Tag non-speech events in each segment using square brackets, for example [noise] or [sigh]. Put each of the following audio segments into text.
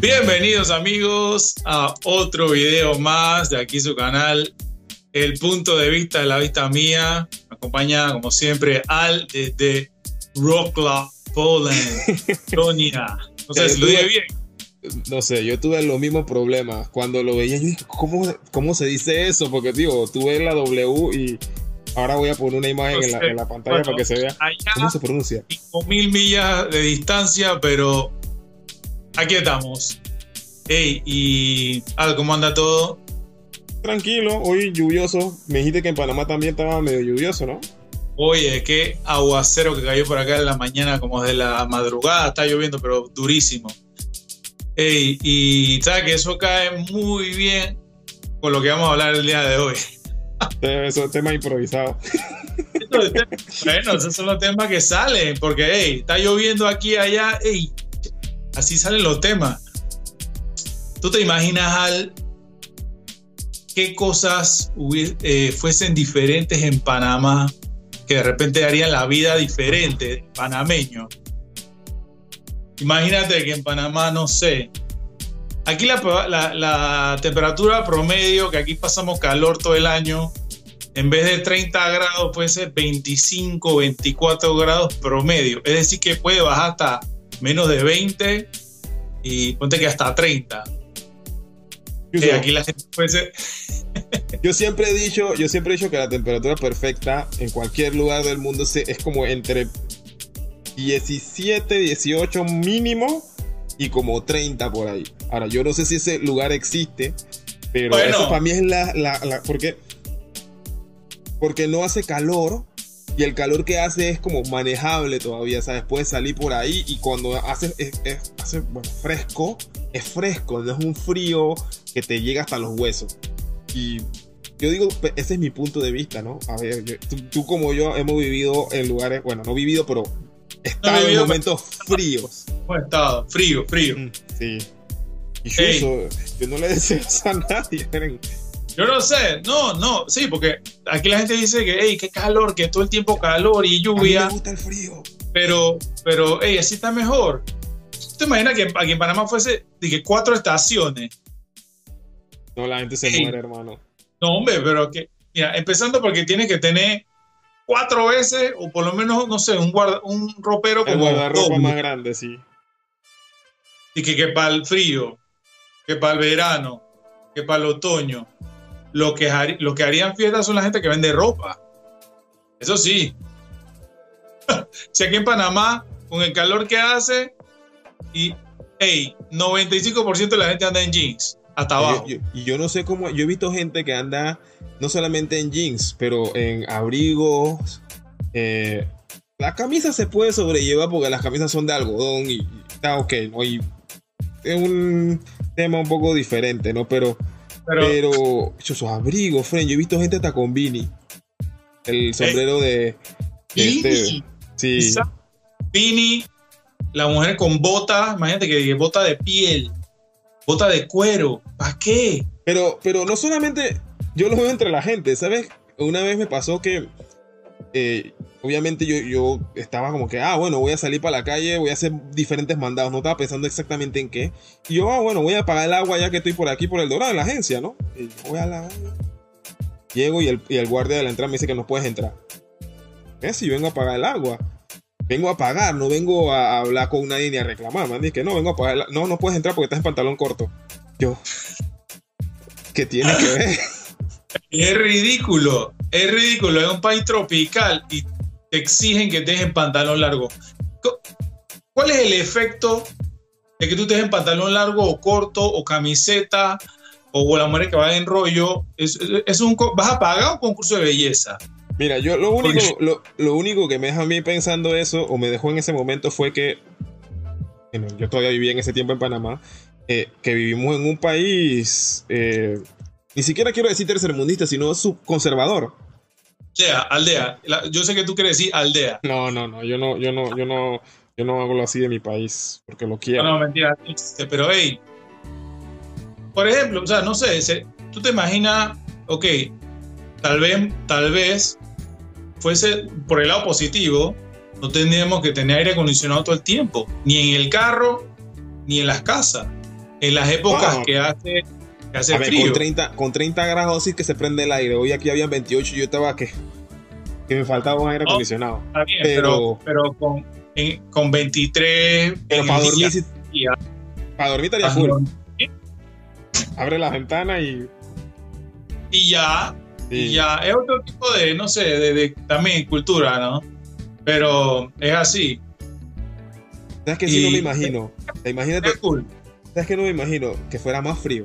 Bienvenidos amigos a otro video más de aquí su canal, El punto de vista de la vista mía. Me acompaña como siempre Al desde Wrocław, Poland. [laughs] No sé si lo dije bien. No sé, yo tuve los mismos problemas. Cuando lo veía, yo dije, ¿cómo, cómo se dice eso? Porque, digo, tuve la W y ahora voy a poner una imagen en, la, en, la, pantalla para que se vea cómo se pronuncia. 5.000 millas de distancia, pero aquí estamos. Hey, y Al, ¿cómo anda todo? Tranquilo, hoy lluvioso. Me dijiste que en Panamá también estaba medio lluvioso, ¿no? Oye, qué aguacero que cayó por acá en la mañana, como de la madrugada, está lloviendo, pero durísimo. Hey, y sabes que eso cae muy bien con lo que vamos a hablar el día de hoy. Eso es tema improvisado. bueno, esos son los temas que salen, porque hey, está lloviendo aquí y allá, hey, así salen los temas. ¿Tú te imaginas al qué cosas eh, fuesen diferentes en Panamá que de repente harían la vida diferente panameño? Imagínate que en Panamá, no sé, aquí la, la, temperatura promedio, que aquí pasamos calor todo el año, en vez de 30 grados puede ser 25, 24 grados promedio. Es decir, que puede bajar hasta menos de 20 y ponte que hasta 30. Eh, aquí la gente puede ser... [laughs] yo siempre he dicho, yo siempre he dicho que la temperatura perfecta en cualquier lugar del mundo es como entre 17, 18 mínimo y como 30 por ahí. Ahora, yo no sé si ese lugar existe, pero eso para mí es la, la, porque, porque no hace calor y el calor que hace es como manejable todavía, ¿sabes? Puedes salir por ahí y cuando hace, hace fresco, es fresco, no es un frío que te llega hasta los huesos. Y yo digo, ese es mi punto de vista, ¿no? A ver, tú, como yo hemos vivido en lugares, bueno, no vivido, pero estado en momentos fríos. Buen estado, frío, frío. Mm, sí. Y yo, yo no le deseo eso a nadie. [laughs] Yo no sé, no, no, sí, porque aquí la gente dice que, hey, qué calor, que todo el tiempo calor y lluvia. A mí me gusta el frío. Pero, pero, hey, así está mejor. ¿Te imaginas que aquí en Panamá fuese que cuatro estaciones? No, la gente se muere, hermano. No, hombre, pero que, mira, empezando porque tienes que tener cuatro veces, o por lo menos, no sé, un, guarda, un ropero como. El guardarropa más grande, sí. Y que, que para el frío, que para el verano, que para el otoño. Lo que, lo que harían fiestas son la gente que vende ropa. Eso sí. [laughs] si aquí en Panamá, con el calor que hace, y, hey, 95% de la gente anda en jeans, hasta abajo. Y yo, no sé cómo, yo he visto gente que anda no solamente en jeans, pero en abrigos. Eh, la camisa se puede sobrellevar porque las camisas son de algodón y, está ok, ¿no? Y es un tema un poco diferente, ¿no? Pero, pero, pero esos abrigos, friend, yo he visto gente hasta con Vini. El sombrero de, este, sí. Vini, la mujer con bota, imagínate que bota de piel, bota de cuero, ¿para qué? Pero, pero no solamente yo lo veo entre la gente, ¿sabes? Una vez me pasó que, eh, obviamente yo, yo estaba como que, ah, bueno, voy a salir para la calle, voy a hacer diferentes mandados, no estaba pensando exactamente en qué. Y yo, ah, bueno, voy a pagar el agua ya que estoy por aquí, por el Dorado, en la agencia, ¿no? Y voy a la... Llego y el, y el guardia de la entrada me dice que no puedes entrar. ¿Qué? Si yo vengo a pagar el agua. Vengo a pagar, no vengo a hablar con nadie ni a reclamar. Man, dice que no, vengo a pagar. No, no puedes entrar porque estás en pantalón corto. Yo, ¿qué tiene que ver? [laughs] Es ridículo, es ridículo. Es un país tropical y te exigen que estés en pantalón largo. ¿Cuál es el efecto de que tú estés en pantalón largo o corto o camiseta o la mujer que va en rollo? Es, un, ¿Vas a pagar un concurso de belleza? Mira, yo lo único, lo, único que me deja a mí pensando eso o me dejó en ese momento fue que yo todavía vivía en ese tiempo en Panamá, eh, que vivimos en un país eh, ni siquiera quiero decir tercermundista, sino subconservador. Aldea, aldea. yo sé que tú quieres decir aldea. No, no, no. Yo no, yo no, yo no, yo no hago así de mi país porque lo quiero. No, no, mentira. Pero hey, por ejemplo, o sea, no sé, tú te imaginas, ok, tal vez, tal vez fuese por el lado positivo, no tendríamos que tener aire acondicionado todo el tiempo, ni en el carro, ni en las casas. en las épocas que hace, que hace frío. Con 30, con 30 grados sí que se prende el aire. Hoy aquí había 28 y yo estaba que, que me faltaba un aire acondicionado. pero, pero, con, con 23. Pero para dormir, para dormir estaría full. Abre la ventana y. Y ya. Y ya. Es otro tipo de, no sé, de, también cultura, ¿no? Pero es así. ¿Sabes que si no me imagino? [laughs] Imagínate. ¿Sabes que no me imagino? Que fuera más frío.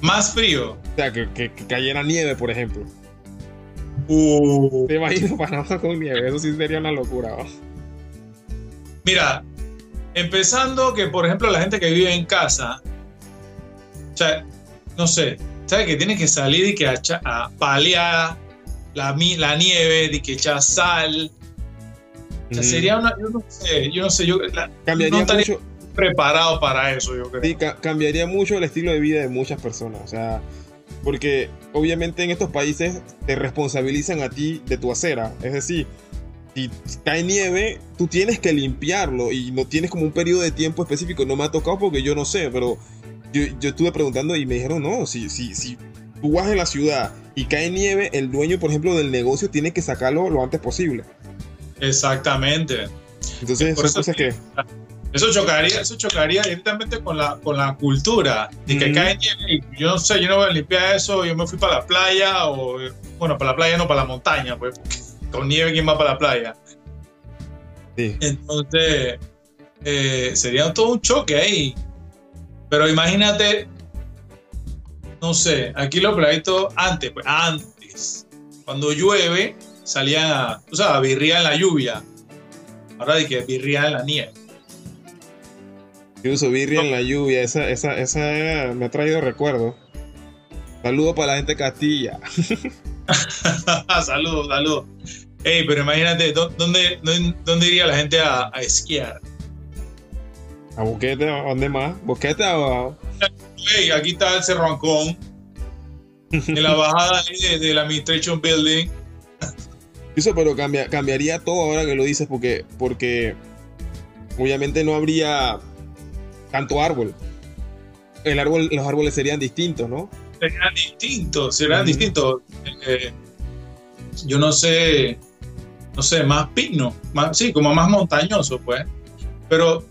Más frío. O sea, que, que, cayera nieve, por ejemplo. Uh. Te imagino Panamá con nieve. Eso sí sería una locura. Mira, empezando que, por ejemplo, la gente que vive en casa, o sea, no sé, ¿sabes? Que tiene que salir y que a, a palear la, la nieve, de que echar sal. O sea, sería una, yo no sé, yo no sé, yo cambiaría mucho preparado para eso, yo creo. Sí, cambiaría mucho el estilo de vida de muchas personas, o sea, porque obviamente en estos países te responsabilizan a ti de tu acera, es decir, si cae nieve, tú tienes que limpiarlo y no tienes como un periodo de tiempo específico, no me ha tocado porque yo no sé, pero yo, yo estuve preguntando y me dijeron, no, si, si, si tú vas en la ciudad y cae nieve, el dueño, por ejemplo, del negocio tiene que sacarlo lo antes posible. Exactamente. Entonces, son cosas que... Eso chocaría, eso chocaría directamente con la, con la cultura de que cae nieve y yo no sé, yo no voy a limpiar eso, yo me fui para la playa o, bueno, para la playa no, para la montaña, pues, con nieve, ¿quién va para la playa? Sí. Entonces, eh, sería todo un choque ahí. Pero imagínate no sé, aquí los pladitos antes, pues antes, cuando llueve, salían a, o sea, birría en la lluvia. Ahora de que birría en la nieve. Incluso birria en la lluvia, esa, esa, esa me ha traído recuerdo. Saludos para la gente de Castilla. [laughs] saludos, saludos. Ey, pero imagínate, ¿dónde, dónde, iría la gente a, esquiar? ¿A Boquete? ¿A dónde más? ¿Boquete o...? aquí está el Cerro Ancón, en la bajada de, la Administration Building. Eso, pero cambia, cambiaría todo ahora que lo dices, porque, porque obviamente no habría tanto árbol. El árbol, los árboles serían distintos, ¿no? Serían distintos, serían distintos. Eh, yo no sé, no sé, más pino, más, sí, como más montañoso, pues. Pero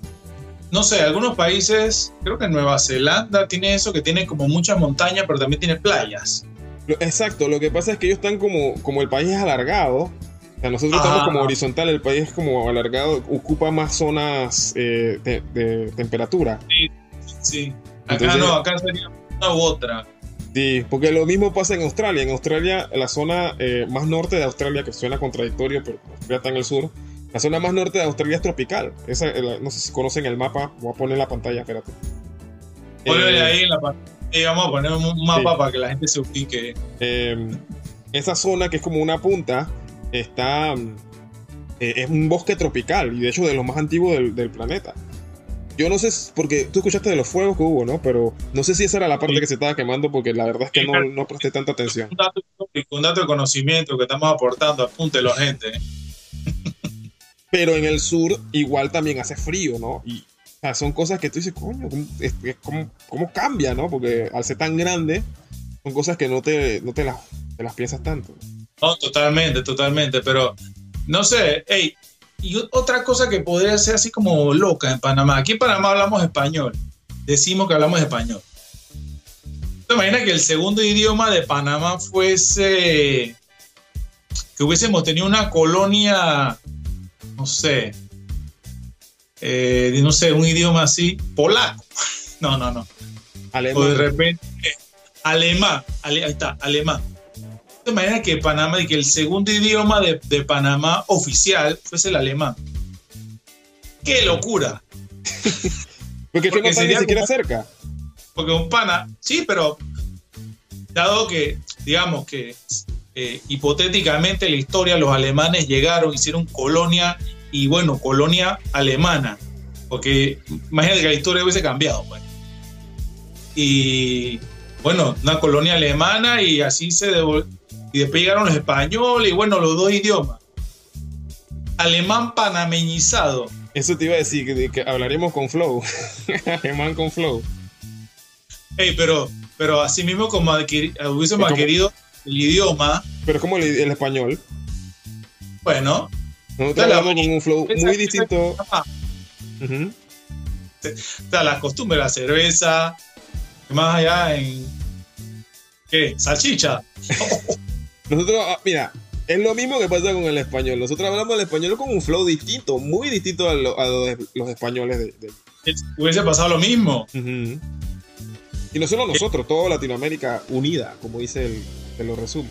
no sé, algunos países, creo que Nueva Zelanda tiene eso, que tiene como muchas montañas, pero también tiene playas. Exacto, lo que pasa es que ellos están como, como el país es alargado, o sea, nosotros estamos como horizontal, el país es como alargado, ocupa más zonas eh, de, temperatura. Sí, sí. Acá no, acá sería una u otra. Sí, porque lo mismo pasa en Australia. En Australia, la zona eh, más norte de Australia, que suena contradictorio, pero Australia está en el sur, la zona más norte de Australia es tropical. Esa, no sé si conocen el mapa. Voy a poner en la pantalla, espérate. Ponle eh, ahí en la pantalla. vamos a poner un mapa para que la gente se ubique. Esa zona que es como una punta está. Eh, es un bosque tropical y de hecho de los más antiguos del, planeta. Yo no sé, porque tú escuchaste de los fuegos que hubo, ¿no? Pero no sé si esa era la parte que se estaba quemando porque la verdad es que no, no presté tanta atención. Un dato, un dato de conocimiento que estamos aportando, apúntelo, gente. Pero en el sur igual también hace frío, ¿no? Y son cosas que tú dices, coño, ¿cómo, cambia, no? Porque al ser tan grande, son cosas que no te, no te, las, las piensas tanto. No, totalmente, totalmente. Pero no sé, hey, y otra cosa que podría ser así como loca en Panamá. Aquí en Panamá hablamos español. Decimos que hablamos español. ¿Te imaginas que el segundo idioma de Panamá fuese que hubiésemos tenido una colonia no sé, eh, no sé, un idioma así, polaco. [laughs] No, no, no. Alemán. O de repente, alemán, ahí está, alemán. Manera que Panamá, y que el segundo idioma de, Panamá oficial fuese el alemán. ¡Qué locura! [laughs] porque, porque sería ni siquiera cerca. Porque un pana, sí, pero dado que, digamos que eh, hipotéticamente en la historia los alemanes llegaron, hicieron colonia y bueno, colonia alemana, porque imagínate que la historia hubiese cambiado. Pues. Y bueno, una colonia alemana y así se Y después llegaron los españoles y bueno, los dos idiomas. Alemán panameñizado. Eso te iba a decir, que, que hablaremos con Flow. [laughs] Alemán con Flow. Ey, pero, pero así mismo como hubiésemos adquirido el idioma, Pero como el, el español. bueno, Nosotros hablamos con un flow muy distinto. o sea, las costumbres, la cerveza, ¿qué más allá en ¿qué? Salchicha. [laughs] Nosotros, ah, mira, es lo mismo que pasa con el español. Nosotros hablamos el español con un flow distinto, muy distinto a, lo- a los españoles de, de- Hubiese pasado lo mismo. Y no solo nosotros, toda Latinoamérica unida, como dice el, te lo resumo.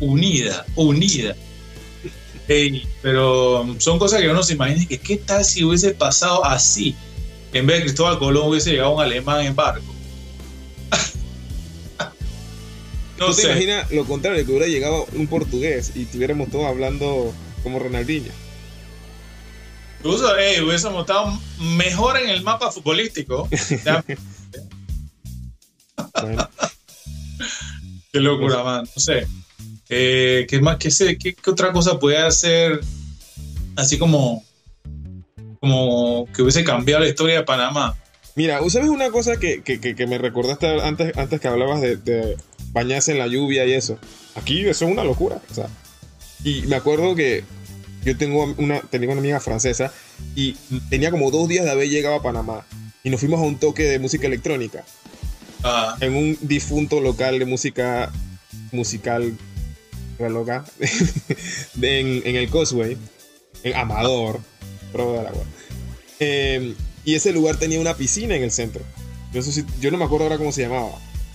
Unida, unida. Ey, pero son cosas que uno se imagina que qué tal si hubiese pasado así. En vez de Cristóbal Colón hubiese llegado un alemán en barco. No ¿Tú te sé. imaginas lo contrario, que hubiera llegado un portugués y estuviéramos todos hablando como Ronaldinho? Incluso, ey, hubiésemos estado mejor en el mapa futbolístico. [laughs] Bueno, qué locura, man. No sé. Eh, ¿Qué más? ¿Qué, sé? ¿Qué, qué otra cosa puede hacer así como, como que hubiese cambiado la historia de Panamá? Mira, ¿sabes una cosa que, que- que- que me recordaste antes, antes que hablabas de, de bañarse en la lluvia y eso? Aquí eso es una locura. O sea, y me acuerdo que yo tengo una, tenía una amiga francesa y tenía como dos días de haber llegado a Panamá y nos fuimos a un toque de música electrónica Ah, en un difunto local de música musical loca [laughs] en, en el Causeway, en Amador, agua. Eh, y ese lugar tenía una piscina en el centro. Yo, eso sí- yo no me acuerdo ahora cómo se llamaba.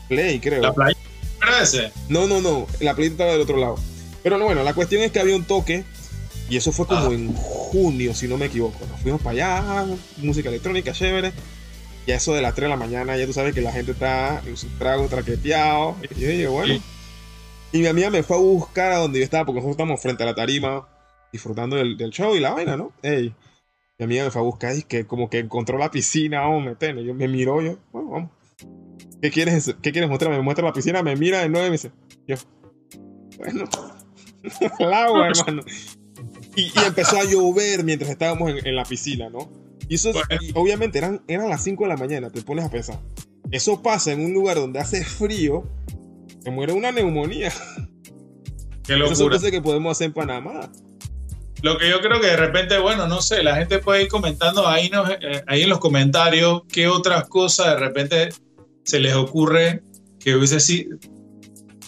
Play, creo. la playa. ¿Era ese? No, no, no. La playa estaba del otro lado. Pero no, bueno, la cuestión es que había un toque. Y eso fue como Ah. en junio, si no me equivoco. Nos fuimos para allá, música electrónica, chévere. Y a eso de las 3 de la mañana, ya tú sabes que la gente está en sus tragos traqueteados. Y yo dije, bueno. Y mi amiga me fue a buscar a donde yo estaba, porque nosotros estamos frente a la tarima, disfrutando del, del show y la vaina, ¿no? Ey. Mi amiga me fue a buscar y que como que encontró la piscina, meternos. Yo me miró, yo, bueno, vamos. ¿Qué quieres, ¿Qué quieres mostrarme? Me muestra la piscina, me mira de nuevo y me dice, yo, bueno, [laughs] el agua, [laughs] hermano. Y, y empezó a llover mientras estábamos en, en la piscina, ¿no? Y eso, Bueno. y obviamente, eran, eran las 5 de la mañana, te pones a pensar. Eso pasa en un lugar donde hace frío, te muere una neumonía. Qué Esas son locura. cosas que podemos hacer en Panamá. Lo que yo creo que de repente, bueno, no sé, la gente puede ir comentando ahí, nos- eh, ahí en los comentarios qué otras cosas de repente se les ocurre que hubiese sido,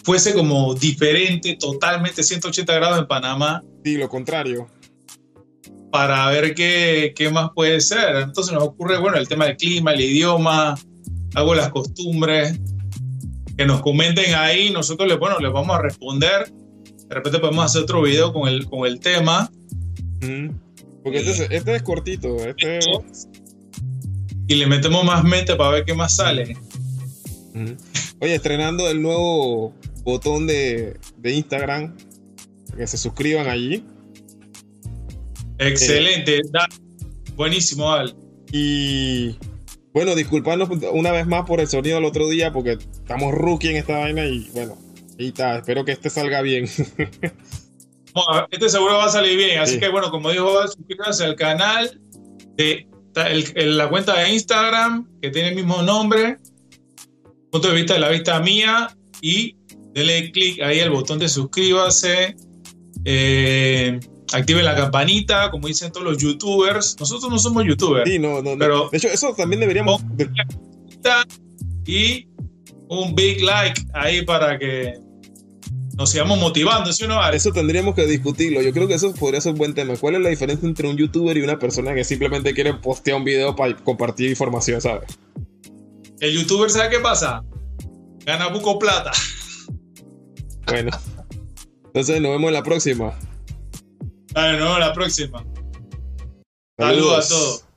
fuese como diferente, totalmente 180 grados en Panamá, Sí, lo contrario. para ver qué, qué más puede ser. Entonces nos ocurre, bueno, el tema del clima, el idioma, algo de las costumbres, que nos comenten ahí, nosotros les, bueno, les vamos a responder. De repente podemos hacer otro video con el, con el tema. Porque este, es- este es cortito. Este, y le metemos más mente para ver qué más sale. Oye, estrenando el nuevo botón de, de Instagram. Que se suscriban allí. Excelente, da- buenísimo, Al. Y bueno, disculparnos una vez más por el sonido el otro día, porque estamos rookie en esta vaina y bueno, ahí está. Espero que este salga bien. [laughs] Este seguro va a salir bien, así Sí. que bueno, como dijo, suscríbanse al canal de ta- el- el- la cuenta de Instagram que tiene el mismo nombre, punto de vista de la vista mía y denle clic ahí al botón de suscríbase. Eh, activen la campanita, como dicen todos los youtubers. Nosotros no somos youtubers. Sí, no, no, no. Pero- de hecho, eso también deberíamos. de- y un big like ahí para que nos sigamos motivando, ¿sí o no, eso tendríamos que discutirlo. Yo creo que eso podría ser un buen tema. ¿Cuál es la diferencia entre un youtuber y una persona que simplemente quiere postear un video para compartir información, ¿sabes? El youtuber, ¿sabe qué pasa? Gana buco plata. Bueno. Entonces nos vemos en la próxima. Dale, nos vemos la próxima. Saludos a todos.